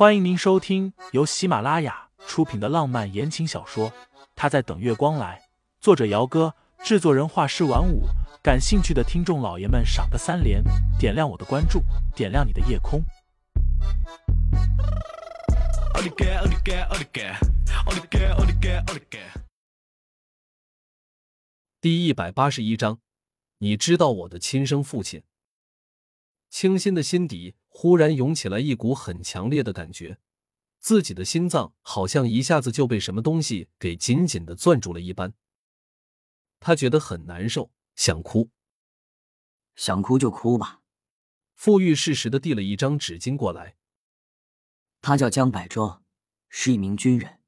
欢迎您收听由喜马拉雅出品的浪漫言情小说《他在等月光来》，作者：姚哥，制作人：画师晚舞。感兴趣的听众老爷们，赏个三连，点亮我的关注，点亮你的夜空。第一百八十一章，你知道我的亲生父亲？清新的心底忽然涌起来一股很强烈的感觉，自己的心脏好像一下子就被什么东西给紧紧的攥住了一般。他觉得很难受，想哭。想哭就哭吧。傅玉适时的递了一张纸巾过来。他叫江百洲，是一名军人，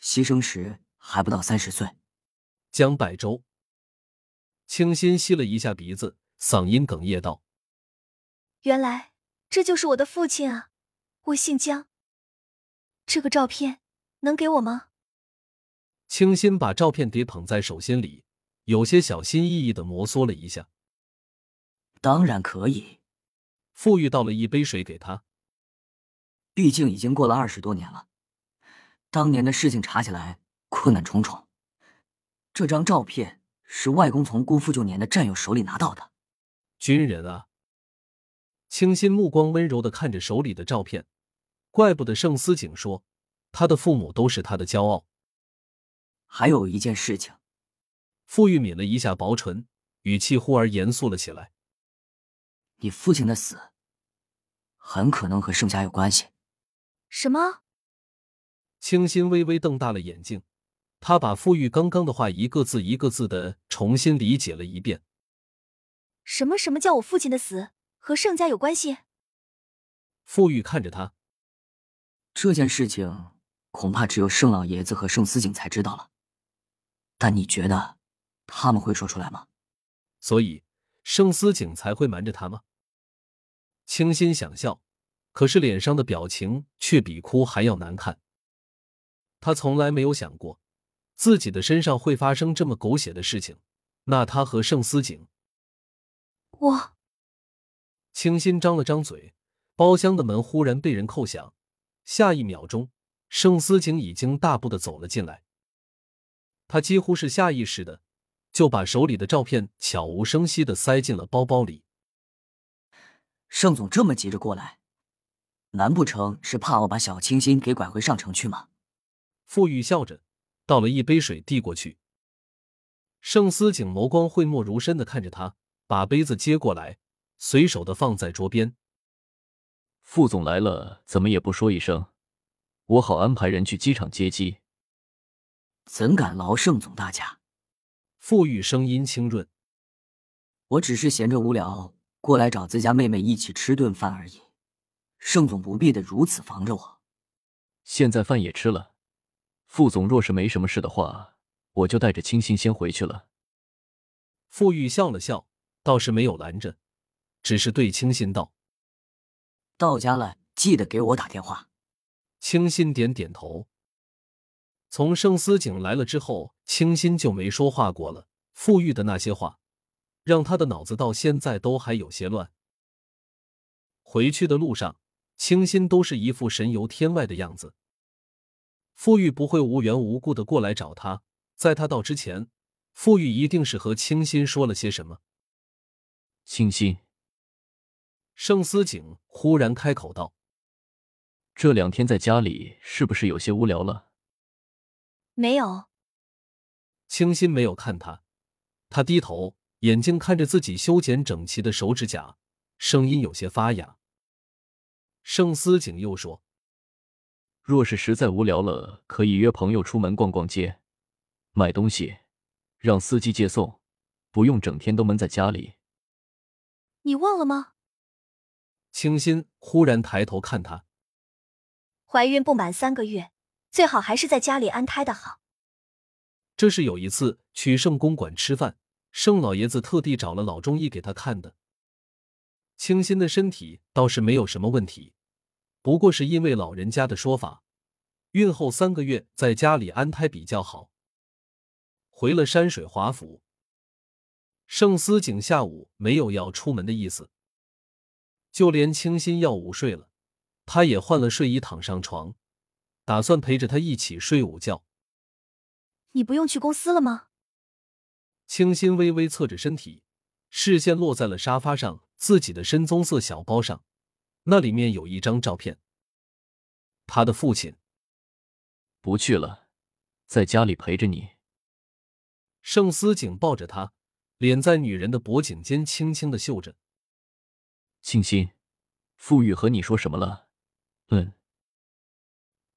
牺牲时还不到三十岁。江百洲。清新吸了一下鼻子，嗓音哽咽道。原来这就是我的父亲啊！我姓江。这个照片能给我吗？清新把照片给捧在手心里，有些小心翼翼的摩挲了一下。当然可以。富裕倒了一杯水给他。毕竟已经过了二十多年了，当年的事情查起来困难重重。这张照片是外公从姑父旧年的战友手里拿到的。军人啊。清新目光温柔的看着手里的照片，怪不得盛思景说，他的父母都是他的骄傲。还有一件事情，傅玉抿了一下薄唇，语气忽而严肃了起来：“你父亲的死，很可能和盛家有关系。”什么？清新微微瞪大了眼睛，他把傅玉刚刚的话一个字一个字的重新理解了一遍。什么什么叫我父亲的死？和盛家有关系。傅玉看着他，这件事情恐怕只有盛老爷子和盛思景才知道了。但你觉得他们会说出来吗？所以盛思景才会瞒着他吗？清心想笑，可是脸上的表情却比哭还要难看。他从来没有想过自己的身上会发生这么狗血的事情。那他和盛思景，我。清新张了张嘴，包厢的门忽然被人扣响。下一秒钟，盛思景已经大步的走了进来。他几乎是下意识的就把手里的照片悄无声息的塞进了包包里。盛总这么急着过来，难不成是怕我把小清新给拐回上城去吗？傅玉笑着倒了一杯水递过去。盛思景眸光讳莫如深的看着他，把杯子接过来。随手的放在桌边。副总来了，怎么也不说一声，我好安排人去机场接机。怎敢劳盛总大驾？傅玉声音清润。我只是闲着无聊，过来找自家妹妹一起吃顿饭而已。盛总不必的如此防着我。现在饭也吃了，副总若是没什么事的话，我就带着清新先回去了。傅玉笑了笑，倒是没有拦着。只是对清新道：“到家了，记得给我打电话。”清新点点头。从盛思景来了之后，清新就没说话过了。富裕的那些话，让他的脑子到现在都还有些乱。回去的路上，清新都是一副神游天外的样子。富裕不会无缘无故的过来找他，在他到之前，富裕一定是和清新说了些什么。清新。盛思景忽然开口道：“这两天在家里是不是有些无聊了？”没有。清新没有看他，他低头，眼睛看着自己修剪整齐的手指甲，声音有些发哑。盛思景又说：“若是实在无聊了，可以约朋友出门逛逛街，买东西，让司机接送，不用整天都闷在家里。”你忘了吗？清新忽然抬头看他，怀孕不满三个月，最好还是在家里安胎的好。这是有一次去盛公馆吃饭，盛老爷子特地找了老中医给他看的。清新的身体倒是没有什么问题，不过是因为老人家的说法，孕后三个月在家里安胎比较好。回了山水华府，盛思景下午没有要出门的意思。就连清新要午睡了，他也换了睡衣躺上床，打算陪着他一起睡午觉。你不用去公司了吗？清新微微侧着身体，视线落在了沙发上自己的深棕色小包上，那里面有一张照片。他的父亲不去了，在家里陪着你。盛思景抱着他，脸在女人的脖颈间轻轻的嗅着。庆心，傅玉和你说什么了？嗯，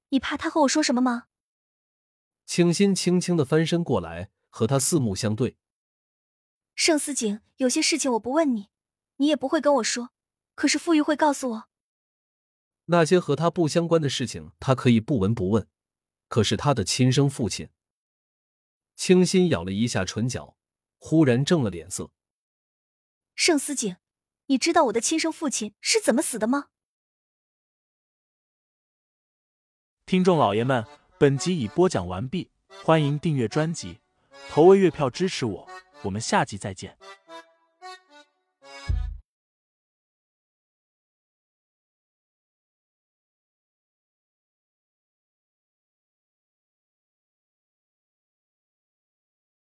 你怕他和我说什么吗？清心轻轻的翻身过来，和他四目相对。盛思景，有些事情我不问你，你也不会跟我说，可是傅玉会告诉我。那些和他不相关的事情，他可以不闻不问，可是他的亲生父亲。清心咬了一下唇角，忽然正了脸色。盛思景，你知道我的亲生父亲是怎么死的吗？听众老爷们，本集已播讲完毕，欢迎订阅专辑，投喂月票支持我，我们下集再见。